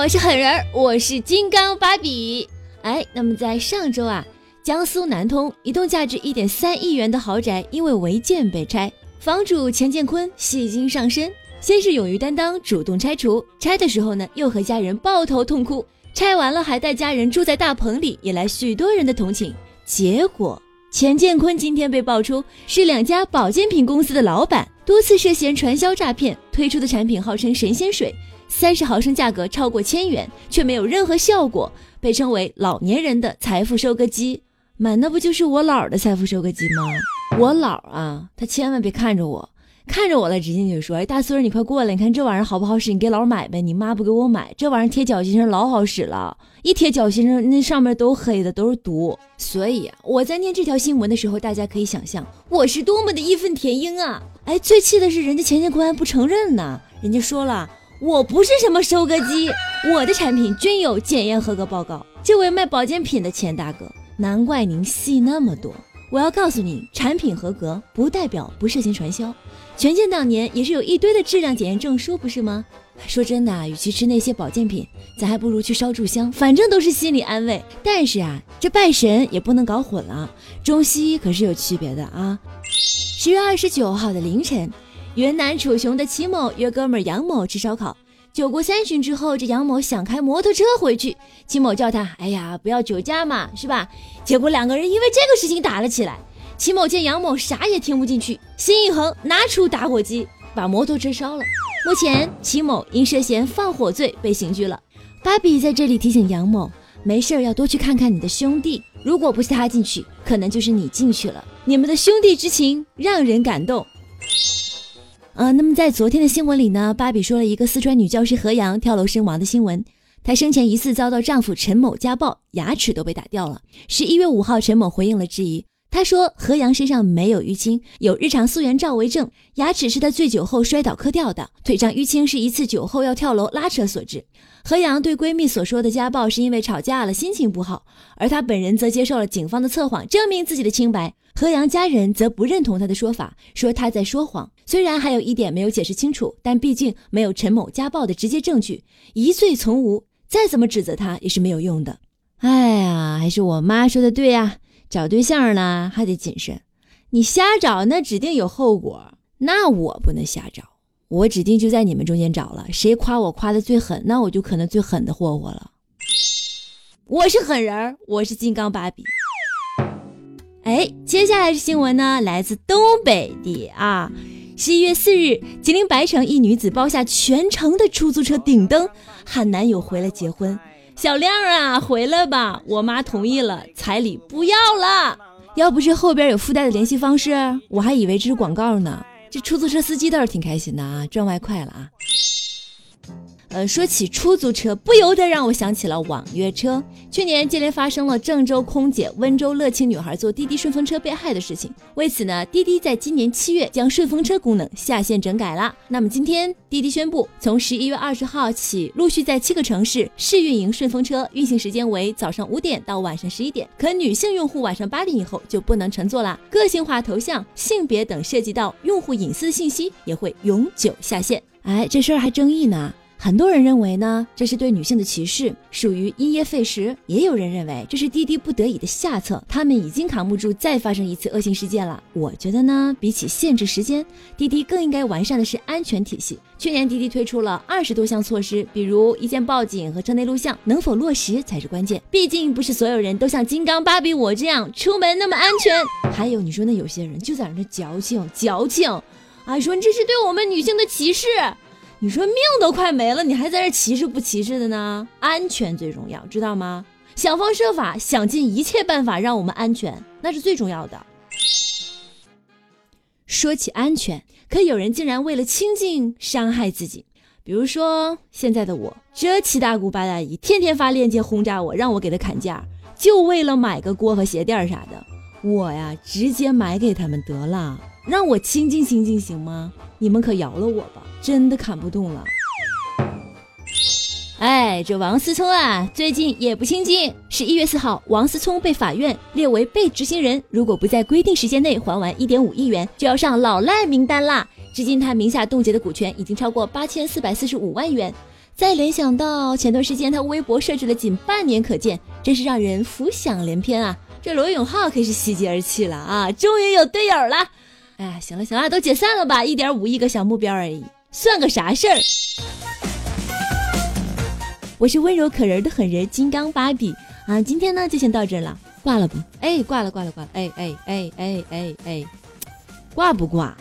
我是狠人，我是金刚芭比。哎，那么在上周啊，江苏南通一栋价值一点三亿元的豪宅因为违建被拆，房主钱建坤戏精上身，先是勇于担当，主动拆除，拆的时候呢又和家人抱头痛哭，拆完了还带家人住在大棚里，引来许多人的同情。结果钱建坤今天被爆出是两家保健品公司的老板，多次涉嫌传销诈骗，推出的产品号称神仙水。三十毫升价格超过千元，却没有任何效果，被称为老年人的财富收割机。买，那不就是我姥的财富收割机吗？我姥啊，她千万别看着我，看着我了，直接就说：“哎，大孙儿，你快过来，你看这玩意儿好不好使？你给姥买呗。你妈不给我买，这玩意儿贴脚心上老好使了，一贴脚心上，那上面都黑的，都是毒。所以啊，我在念这条新闻的时候，大家可以想象我是多么的义愤填膺啊！哎，最气的是人家钱建坤不承认呢，人家说了。”我不是什么收割机，我的产品均有检验合格报告。这位卖保健品的钱大哥，难怪您戏那么多。我要告诉你，产品合格不代表不涉嫌传销。权健当年也是有一堆的质量检验证书，不是吗？说真的，与其吃那些保健品，咱还不如去烧炷香，反正都是心理安慰。但是啊，这拜神也不能搞混了，中西医可是有区别的啊。十月二十九号的凌晨。云南楚雄的齐某约哥们杨某吃烧烤，酒过三巡之后，这杨某想开摩托车回去，齐某叫他：“哎呀，不要酒驾嘛，是吧？”结果两个人因为这个事情打了起来。齐某见杨某啥也听不进去，心一横，拿出打火机把摩托车烧了。目前，齐某因涉嫌放火罪被刑拘了。芭比在这里提醒杨某，没事要多去看看你的兄弟，如果不是他进去，可能就是你进去了。你们的兄弟之情让人感动。呃，那么在昨天的新闻里呢，芭比说了一个四川女教师何阳跳楼身亡的新闻。她生前疑似遭到丈夫陈某家暴，牙齿都被打掉了。十一月五号，陈某回应了质疑，他说何阳身上没有淤青，有日常素颜照为证，牙齿是他醉酒后摔倒磕掉的，腿上淤青是一次酒后要跳楼拉扯所致。何阳对闺蜜所说的家暴是因为吵架了，心情不好，而她本人则接受了警方的测谎，证明自己的清白。何阳家人则不认同她的说法，说她在说谎。虽然还有一点没有解释清楚，但毕竟没有陈某家暴的直接证据，疑罪从无，再怎么指责他也是没有用的。哎呀，还是我妈说的对呀，找对象呢还得谨慎，你瞎找那指定有后果，那我不能瞎找。我指定就在你们中间找了，谁夸我夸的最狠，那我就可能最狠的霍霍了。我是狠人，我是金刚芭比。哎，接下来的新闻呢，来自东北的啊。十一月四日，吉林白城一女子包下全城的出租车顶灯，喊男友回来结婚。小亮啊，回来吧，我妈同意了，彩礼不要了。要不是后边有附带的联系方式，我还以为这是广告呢。这出租车司机倒是挺开心的啊，赚外快了啊。呃，说起出租车，不由得让我想起了网约车。去年接连发生了郑州空姐、温州乐清女孩坐滴滴顺风车被害的事情。为此呢，滴滴在今年七月将顺风车功能下线整改了。那么今天，滴滴宣布，从十一月二十号起，陆续在七个城市试运营顺风车，运行时间为早上五点到晚上十一点。可女性用户晚上八点以后就不能乘坐了。个性化头像、性别等涉及到用户隐私信息也会永久下线。哎，这事儿还争议呢。很多人认为呢，这是对女性的歧视，属于因噎废食；也有人认为这是滴滴不得已的下策，他们已经扛不住再发生一次恶性事件了。我觉得呢，比起限制时间，滴滴更应该完善的是安全体系。去年滴滴推出了二十多项措施，比如一键报警和车内录像，能否落实才是关键。毕竟不是所有人都像金刚芭比我这样出门那么安全。还有你说那有些人就在那矫情矫情，啊，说这是对我们女性的歧视。你说命都快没了，你还在这歧视不歧视的呢？安全最重要，知道吗？想方设法，想尽一切办法让我们安全，那是最重要的。说起安全，可有人竟然为了清静伤害自己。比如说现在的我，这七大姑八大姨天天发链接轰炸我，让我给他砍价，就为了买个锅和鞋垫啥的。我呀，直接买给他们得了，让我清静清静行吗？你们可饶了我吧。真的砍不动了。哎，这王思聪啊，最近也不清静。十一月四号，王思聪被法院列为被执行人，如果不在规定时间内还完一点五亿元，就要上老赖名单啦。至今他名下冻结的股权已经超过八千四百四十五万元。再联想到前段时间他微博设置了仅半年可见，真是让人浮想联翩啊！这罗永浩可是喜极而泣了啊，终于有队友了！哎，行了行了，都解散了吧？一点五亿个小目标而已，算个啥事儿？我是温柔可人的狠人金刚芭比啊，今天呢就先到这了，挂了吧？哎，挂了挂了挂了，哎哎哎哎哎哎，挂不挂？